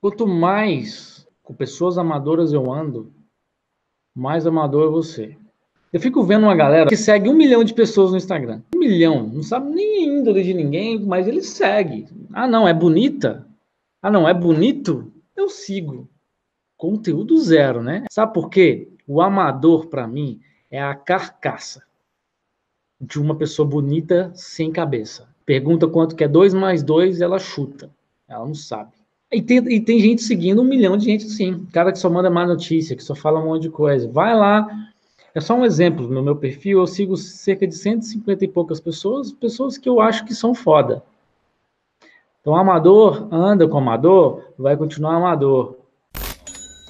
Quanto mais com pessoas amadoras eu ando, mais amador é você. Eu fico vendo uma galera que segue um milhão de pessoas no Instagram. Um milhão. Não sabe nem a índole de ninguém, mas ele segue. Ah, não, é bonita? Ah, não, é bonito? Eu sigo. Conteúdo zero, né? Sabe por quê? O amador, para mim, é a carcaça de uma pessoa bonita sem cabeça. Pergunta quanto que é 2 mais 2, ela chuta. Ela não sabe. E tem, e tem gente seguindo um milhão de gente assim. Cara que só manda má notícia, que só fala um monte de coisa. Vai lá. É só um exemplo. No meu perfil, eu sigo cerca de 150 e poucas pessoas, pessoas que eu acho que são foda. Então, amador anda com amador, vai continuar amador.